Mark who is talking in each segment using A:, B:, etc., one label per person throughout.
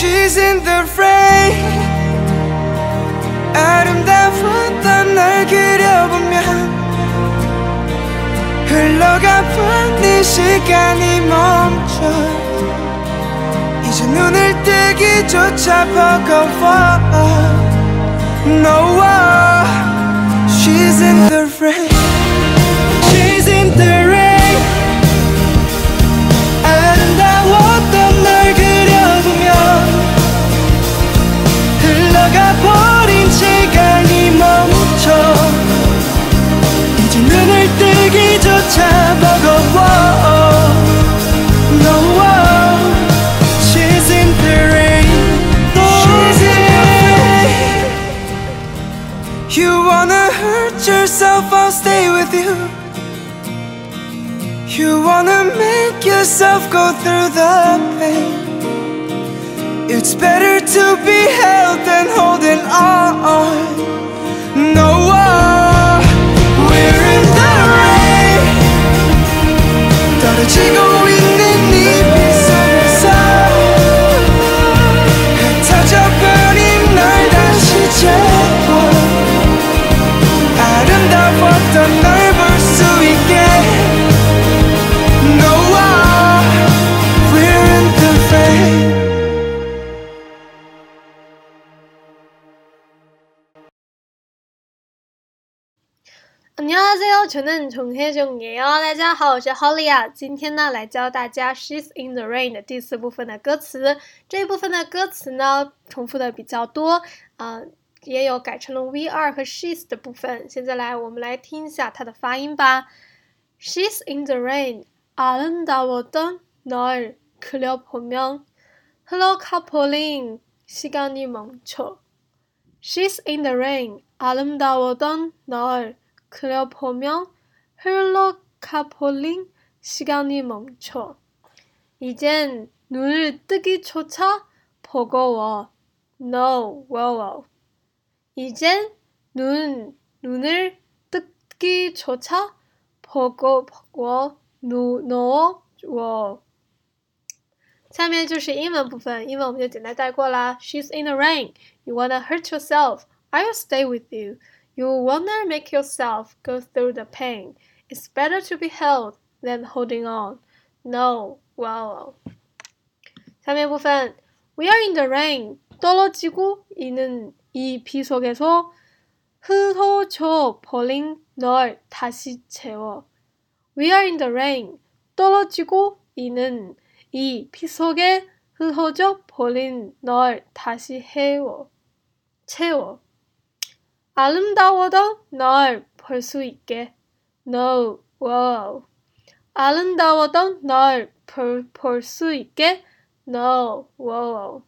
A: She's in the frame 아름다웠던 날 그려보면 흘러가본 이 시간이 멈춰. 이제 눈을 뜨기조차 버거워. No, she's in the rain yourself go through the pain it's better to be held than holding on.
B: 안녕하세요，저는 정혜정이에요。大家好，我是 Holly 啊。今天呢，来教大家《She's in the Rain》的第四部分的歌词。这一部分的歌词呢，重复的比较多，啊、也有改成了 we are 和 she's 的部分。现在来，我们来听一下它的发音吧。She's in the rain，아름다웠던널그려보면흘러가버린시간이멈춰 She's in the rain, 아름다웠던 널 그려보며 흘러가버린 시간이 멈춰. 이젠 눈을 뜨기조차 버거워. No, wow. 이젠 눈, 눈을 뜨기조차 버거워. No, no, wow. 下面就是英文部分，英文我们就简单带过啦。She's in the rain. You wanna hurt yourself. I'll stay with you. You wanna make yourself go through the pain. It's better to be held than holding on. No, well. 下面部分We are in the rain. 떨어지고 있는 이 비 속에서 흩어져 버린 널 다시 채워. We are in the rain. 떨어지고 있는 이 비 속에 흩어져 버린 널 다시 해워. 채워. 아름다워도 널 볼 수 있게. No, wow. 아름다워도 널볼 수 있게. No, wow.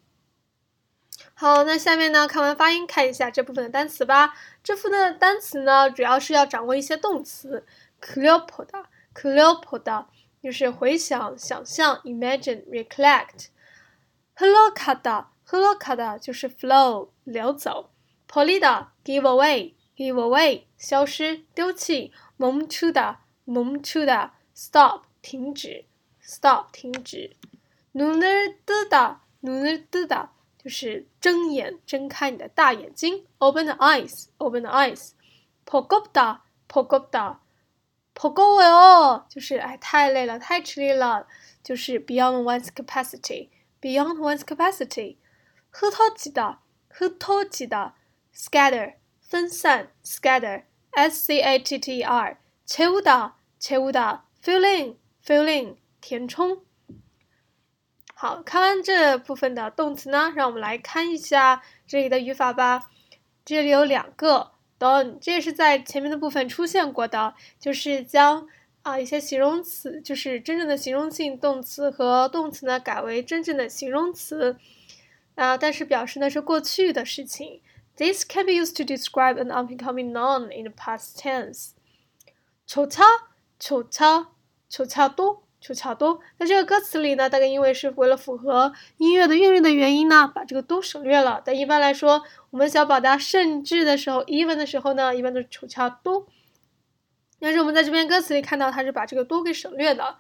B: 好，那下面呢，看完发音，看一下这部分的单词吧。这部分的单词呢，主要是要掌握一些动词。그려보다，그려보다就是回想、想象，imagine、recollect。흘러가다，흘러가다就是 flow，流走。 polita give away give away 消失丢弃蒙 to 的蒙 to 的 stop 停止 stop 停止 nonono deda nunerda 就是睁眼睁开你的大眼睛 open the eyes open the eyes polita polita polita 了就是哎太累了太吃力了就是 beyond one's capacity beyond one's capacity 喝淘气的喝淘气的 scatter 分散 scatter s c a t t e r 切勿打切勿打 fill in fill in 填充。好看完这部分的动词呢让我们来看一下这里的语法吧。这里有两个 done 这也是在前面的部分出现过的就是将啊一些形容词就是真正的形容性动词和动词呢改为真正的形容词。啊但是表示的是过去的事情 This can be used to describe an unbecoming noun in the past tense. 丑俏，丑俏，丑俏多，丑俏多。在这个歌词里呢，大概因为是为了符合音乐的韵律的原因呢，把这个多省略了。但一般来说，我们想表达甚至的时候，even 的时候呢，一般都是丑俏多。但是我们在这篇歌词里看到，它是把这个多给省略的。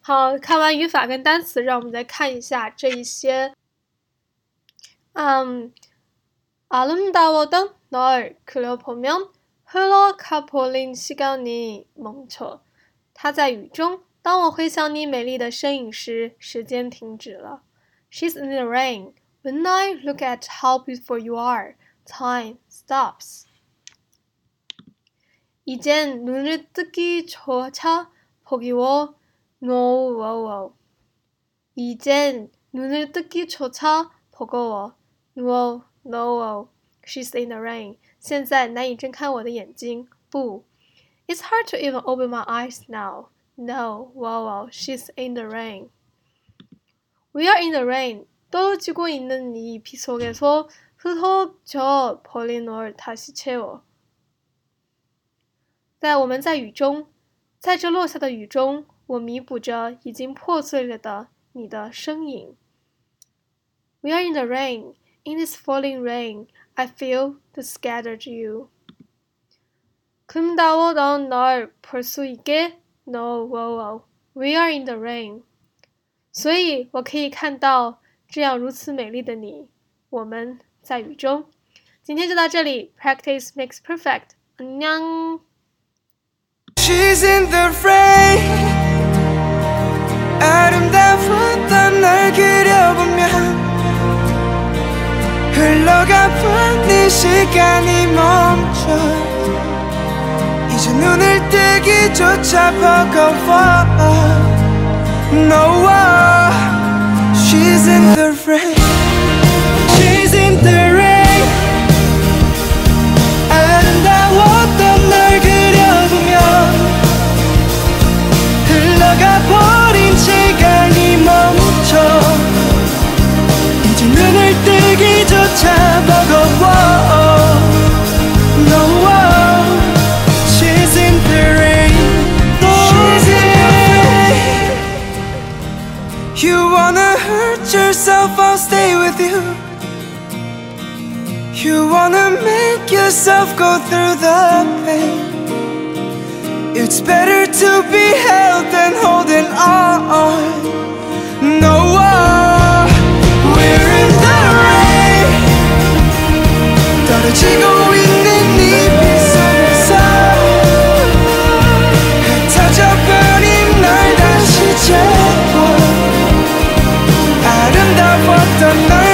B: 好看完语法跟单词，让我们再看一下这一些，嗯、 아름다웠던 널 그려보면 흘러가 버린 시간이 멈춰. 他在雨中，当我回想你美丽的身影时，时间停止了。She's in the rain. When I look at how beautiful you are, time stops. 이젠 눈을 뜨기조차 버기워 no wow wow. 이젠 눈을 뜨기조차 버거워 no no wow. She's in the rain. 现在难以睁开我的眼睛。不 it's hard to even open my eyes now. No, wow, wow, she's in the rain. We are in the rain. 떨어지고 있는 이 비 속에서 흩어져 버린 널 다시 채워. 在我们在雨中，在这落下的雨中，我弥补着已经破碎了的你的身影。We are in the rain. In this falling rain, I feel the scattered you. 금다워 넌널볼수 있게 No, wow, wow. We are in the rain. 所以我可以看到这样如此美丽的你。我们在雨中。今天就到这里。Practice makes perfect. 안녕.
A: She's in the rain. 아름다웠던 날 그려보면 시간이 멈춰. 이제 눈을 뜨기조차 버거워. No, she's in stay with you. You wanna make yourself go through the pain. It's better to be held than holding on. No, we're another